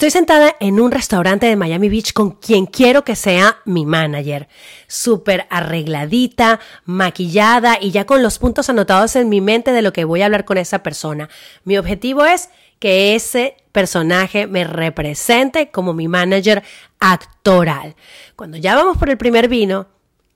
Estoy sentada en un restaurante de Miami Beach con quien quiero que sea mi manager. Súper arregladita, maquillada y ya con los puntos anotados en mi mente de lo que voy a hablar con esa persona. Mi objetivo es que ese personaje me represente como mi manager actoral. Cuando ya vamos por el primer vino,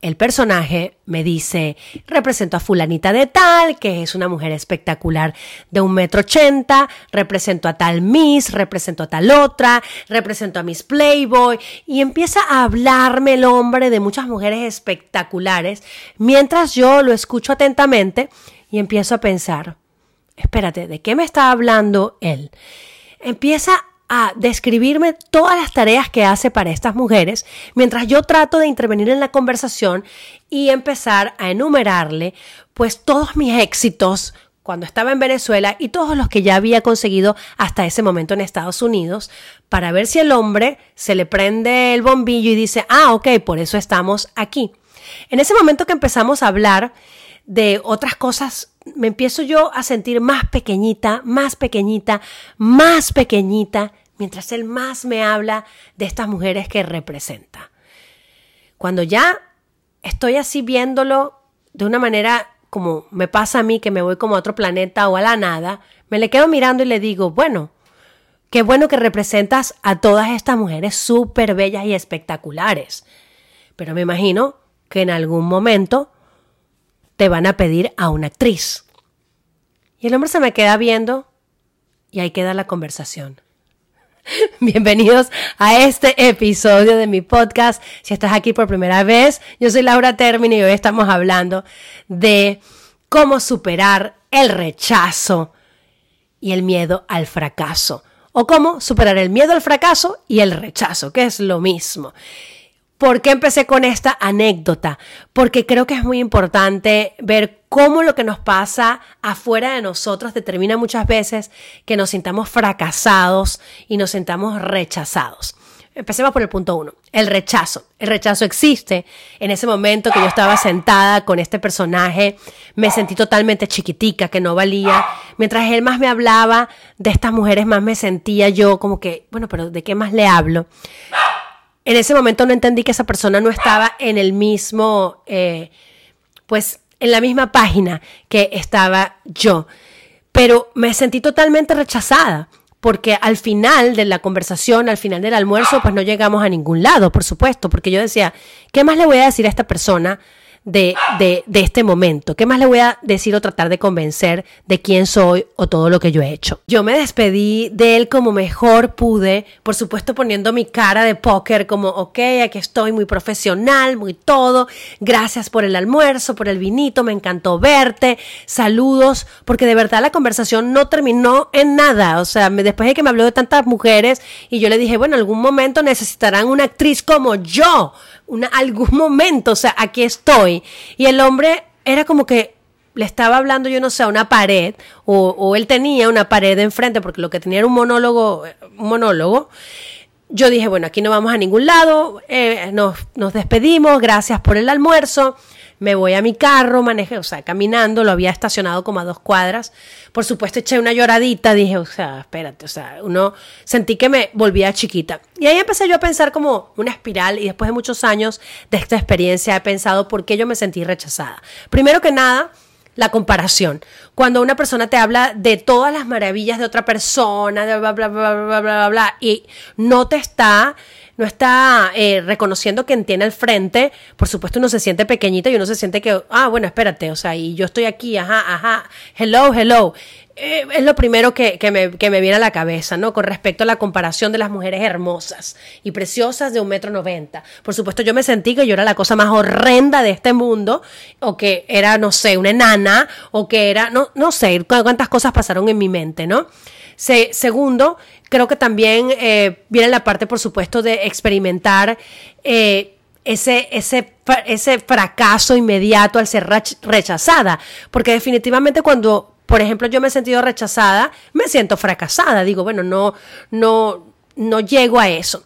el personaje me dice, represento a fulanita de tal, que es una mujer espectacular de un metro ochenta, represento a tal Miss, represento a tal otra, represento a Miss Playboy, y empieza a hablarme el hombre de muchas mujeres espectaculares, mientras yo lo escucho atentamente y empiezo a pensar, espérate, ¿de qué me está hablando él? Empieza a describirme todas las tareas que hace para estas mujeres, mientras yo trato de intervenir en la conversación y empezar a enumerarle pues todos mis éxitos cuando estaba en Venezuela y todos los que ya había conseguido hasta ese momento en Estados Unidos, para ver si el hombre se le prende el bombillo y dice, ah, ok, por eso estamos aquí. En ese momento que empezamos a hablar de otras cosas me empiezo yo a sentir más pequeñita, más pequeñita, más pequeñita, mientras él más me habla de estas mujeres que representa. Cuando ya estoy así viéndolo de una manera como me pasa a mí, que me voy como a otro planeta o a la nada, me le quedo mirando y le digo, bueno, qué bueno que representas a todas estas mujeres súper bellas y espectaculares. Pero me imagino que en algún momento te van a pedir a una actriz. Y el hombre se me queda viendo y ahí queda la conversación. Bienvenidos a este episodio de mi podcast. Si estás aquí por primera vez, yo soy Laura Termini y hoy estamos hablando de cómo superar el rechazo y el miedo al fracaso. O cómo superar el miedo al fracaso y el rechazo, que es lo mismo. ¿Por qué empecé con esta anécdota? Porque creo que es muy importante ver cómo lo que nos pasa afuera de nosotros determina muchas veces que nos sintamos fracasados y nos sintamos rechazados. Empecemos por el punto uno, el rechazo. El rechazo existe. En ese momento que yo estaba sentada con este personaje, me sentí totalmente chiquitica, que no valía. Mientras él más me hablaba de estas mujeres, más me sentía yo como que, bueno, pero ¿de qué más le hablo? En ese momento no entendí que esa persona no estaba en el mismo, eh, pues en la misma página que estaba yo. Pero me sentí totalmente rechazada porque al final de la conversación, al final del almuerzo, pues no llegamos a ningún lado, por supuesto, porque yo decía, ¿qué más le voy a decir a esta persona de, de, de, este momento? ¿Qué más le voy a decir o tratar de convencer de quién soy o todo lo que yo he hecho? Yo me despedí de él como mejor pude, por supuesto poniendo mi cara de póker como, ok, aquí estoy muy profesional, muy todo, gracias por el almuerzo, por el vinito, me encantó verte, saludos, porque de verdad la conversación no terminó en nada, o sea, después de que me habló de tantas mujeres y yo le dije, bueno, en algún momento necesitarán una actriz como yo, algún momento, o sea, aquí estoy. Y el hombre era como que le estaba hablando, yo no sé, a una pared, o, él tenía una pared enfrente, porque lo que tenía era un monólogo, un monólogo. Yo dije, bueno, aquí no vamos a ningún lado, eh, nos, nos despedimos, gracias por el almuerzo me voy a mi carro, manejé, o sea, caminando, lo había estacionado como a dos cuadras. Por supuesto, eché una lloradita, dije, o sea, espérate, o sea, uno sentí que me volvía chiquita. Y ahí empecé yo a pensar como una espiral y después de muchos años de esta experiencia he pensado por qué yo me sentí rechazada. Primero que nada, la comparación. Cuando una persona te habla de todas las maravillas de otra persona, de bla, bla, bla, bla, bla, bla, bla, y no te está no está eh, reconociendo quien tiene al frente, por supuesto uno se siente pequeñito y uno se siente que, ah, bueno, espérate, o sea, y yo estoy aquí, ajá, ajá, hello, hello. Eh, es lo primero que, que, me, que, me, viene a la cabeza, ¿no? Con respecto a la comparación de las mujeres hermosas y preciosas de un metro noventa. Por supuesto, yo me sentí que yo era la cosa más horrenda de este mundo, o que era, no sé, una enana, o que era, no, no sé, cuántas cosas pasaron en mi mente, ¿no? Segundo, creo que también eh, viene la parte, por supuesto, de experimentar eh, ese, ese, ese fracaso inmediato al ser rechazada. Porque definitivamente cuando, por ejemplo, yo me he sentido rechazada, me siento fracasada. Digo, bueno, no, no, no llego a eso.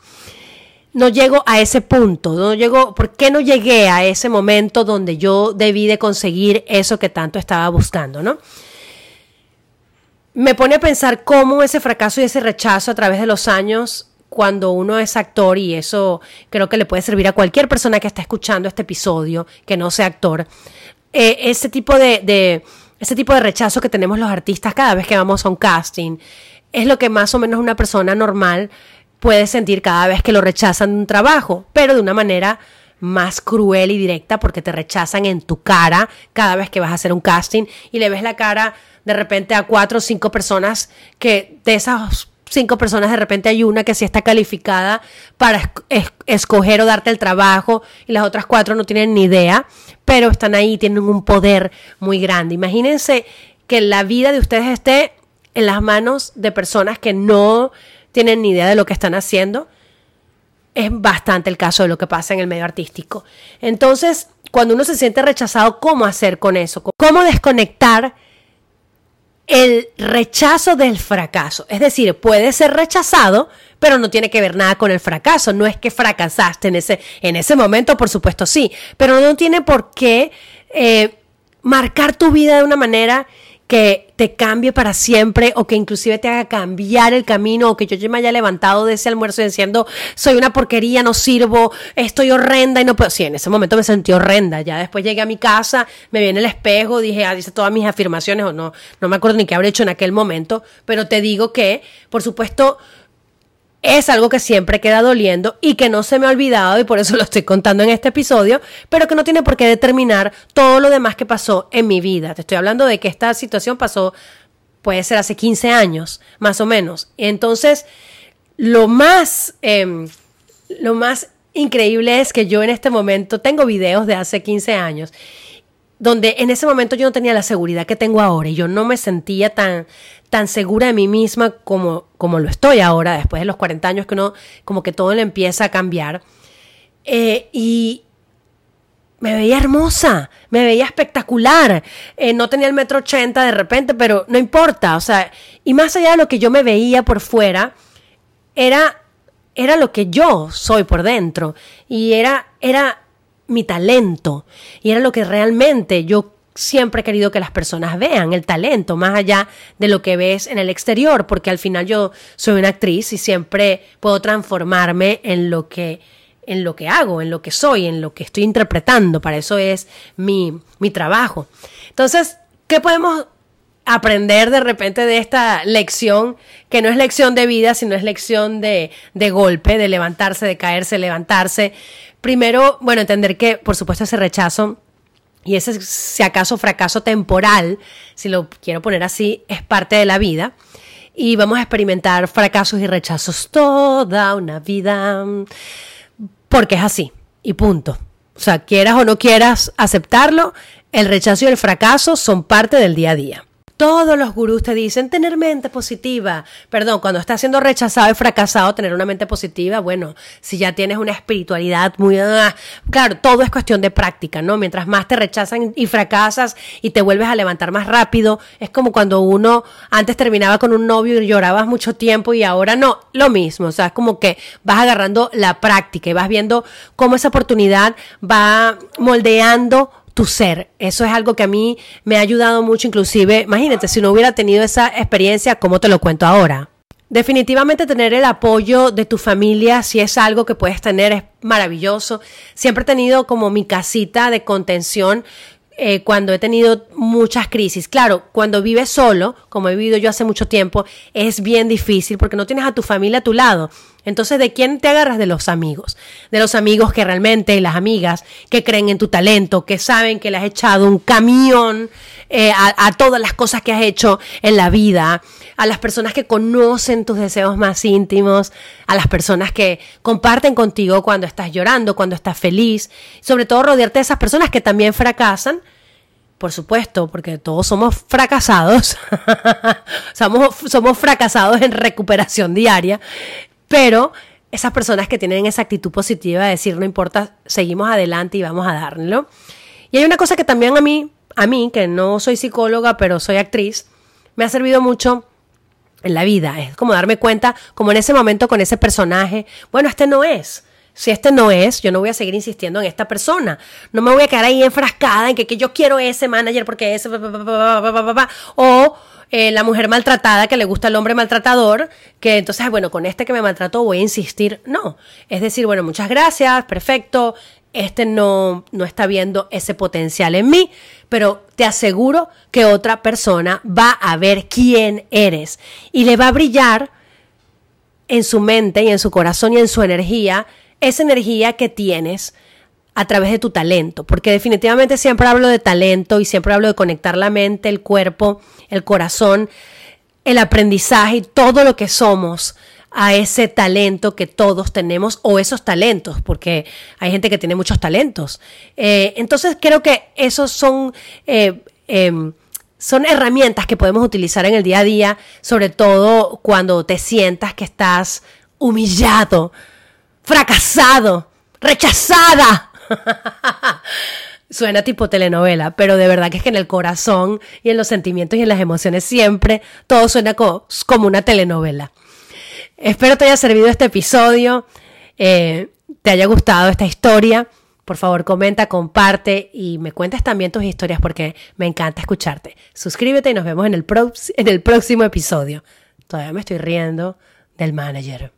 No llego a ese punto, no llego, ¿por qué no llegué a ese momento donde yo debí de conseguir eso que tanto estaba buscando, ¿no? Me pone a pensar cómo ese fracaso y ese rechazo a través de los años cuando uno es actor, y eso creo que le puede servir a cualquier persona que está escuchando este episodio, que no sea actor, eh, ese tipo de, de, ese tipo de rechazo que tenemos los artistas cada vez que vamos a un casting, es lo que más o menos una persona normal puede sentir cada vez que lo rechazan de un trabajo, pero de una manera más cruel y directa porque te rechazan en tu cara cada vez que vas a hacer un casting y le ves la cara de repente a cuatro o cinco personas que de esas cinco personas de repente hay una que sí está calificada para escoger o darte el trabajo y las otras cuatro no tienen ni idea, pero están ahí, tienen un poder muy grande. Imagínense que la vida de ustedes esté en las manos de personas que no tienen ni idea de lo que están haciendo es bastante el caso de lo que pasa en el medio artístico. Entonces, cuando uno se siente rechazado, ¿cómo hacer con eso? ¿Cómo desconectar el rechazo del fracaso? Es decir, puede ser rechazado, pero no tiene que ver nada con el fracaso. No es que fracasaste en ese, en ese momento, por supuesto sí, pero no tiene por qué eh, marcar tu vida de una manera que te cambie para siempre o que inclusive te haga cambiar el camino o que yo me haya levantado de ese almuerzo diciendo soy una porquería, no sirvo, estoy horrenda y no puedo. Sí, en ese momento me sentí horrenda. Ya después llegué a mi casa, me vi en el espejo, dije, ah, dice todas mis afirmaciones o no, no me acuerdo ni qué habré hecho en aquel momento, pero te digo que, por supuesto, es algo que siempre queda doliendo y que no se me ha olvidado y por eso lo estoy contando en este episodio, pero que no tiene por qué determinar todo lo demás que pasó en mi vida. Te estoy hablando de que esta situación pasó, puede ser hace 15 años, más o menos. Entonces, lo más, em, lo más increíble es que yo en este momento tengo videos de hace 15 años donde en ese momento yo no tenía la seguridad que tengo ahora y yo no me sentía tan, tan segura de mí misma como, como lo estoy ahora, después de los 40 años que uno como que todo le empieza a cambiar. Eh, y me veía hermosa, me veía espectacular. Eh, no tenía el metro ochenta de repente, pero no importa. O sea, y más allá de lo que yo me veía por fuera, era, era lo que yo soy por dentro. Y era, era mi talento. Y era lo que realmente yo siempre he querido que las personas vean, el talento, más allá de lo que ves en el exterior, porque al final yo soy una actriz y siempre puedo transformarme en lo que en lo que hago, en lo que soy, en lo que estoy interpretando. Para eso es mi, mi trabajo. Entonces, ¿qué podemos aprender de repente de esta lección, que no es lección de vida, sino es lección de, de golpe, de levantarse, de caerse, levantarse, Primero, bueno, entender que, por supuesto, ese rechazo y ese, si acaso, fracaso temporal, si lo quiero poner así, es parte de la vida. Y vamos a experimentar fracasos y rechazos toda una vida, porque es así, y punto. O sea, quieras o no quieras aceptarlo, el rechazo y el fracaso son parte del día a día. Todos los gurús te dicen tener mente positiva. Perdón, cuando estás siendo rechazado y fracasado, tener una mente positiva, bueno, si ya tienes una espiritualidad muy... Ah, claro, todo es cuestión de práctica, ¿no? Mientras más te rechazan y fracasas y te vuelves a levantar más rápido, es como cuando uno antes terminaba con un novio y llorabas mucho tiempo y ahora no, lo mismo, o sea, es como que vas agarrando la práctica y vas viendo cómo esa oportunidad va moldeando tu ser. Eso es algo que a mí me ha ayudado mucho, inclusive, imagínate, si no hubiera tenido esa experiencia, ¿cómo te lo cuento ahora? Definitivamente tener el apoyo de tu familia, si es algo que puedes tener, es maravilloso. Siempre he tenido como mi casita de contención eh, cuando he tenido muchas crisis. Claro, cuando vives solo, como he vivido yo hace mucho tiempo, es bien difícil porque no tienes a tu familia a tu lado. Entonces, ¿de quién te agarras? De los amigos. De los amigos que realmente, las amigas que creen en tu talento, que saben que le has echado un camión eh, a, todas las cosas que has hecho en la vida, a las personas que conocen tus deseos más íntimos, a las personas que comparten contigo cuando estás llorando, cuando estás feliz, sobre todo rodearte de esas personas que también fracasan, por supuesto, porque todos somos fracasados, somos, somos fracasados en recuperación diaria, pero esas personas que tienen esa actitud positiva de decir, no importa, seguimos adelante y vamos a darlo. Y hay una cosa que también a mí, a mí, que no soy psicóloga, pero soy actriz, me ha servido mucho en la vida. Es como darme cuenta, como en ese momento con ese personaje, bueno, este no es. Si este no es, yo no voy a seguir insistiendo en esta persona. No me voy a quedar ahí enfrascada en que, que yo quiero ese manager porque ese... O la mujer maltratada que le gusta al hombre maltratador, que entonces, bueno, con este que me maltrató voy a insistir. No, es decir, bueno, muchas gracias, perfecto, este no, no está viendo ese potencial en mí, pero te aseguro que otra persona va a ver quién eres y le va a brillar en su mente y en su corazón y en su energía esa energía que tienes a través de tu talento, porque definitivamente siempre hablo de talento y siempre hablo de conectar la mente, el cuerpo, el corazón, el aprendizaje y todo lo que somos a ese talento que todos tenemos o esos talentos, porque hay gente que tiene muchos talentos. Eh, entonces creo que esos son... Eh, em, son herramientas que podemos utilizar en el día a día, sobre todo cuando te sientas que estás humillado, fracasado, rechazada Suena tipo telenovela, pero de verdad que es que en el corazón y en los sentimientos y en las emociones siempre todo suena como una telenovela. Espero te haya servido este episodio, eh, te haya gustado esta historia. Por favor, comenta, comparte y me cuentes también tus historias porque me encanta escucharte. Suscríbete y nos vemos en el, en el próximo episodio. Todavía me estoy riendo del manager.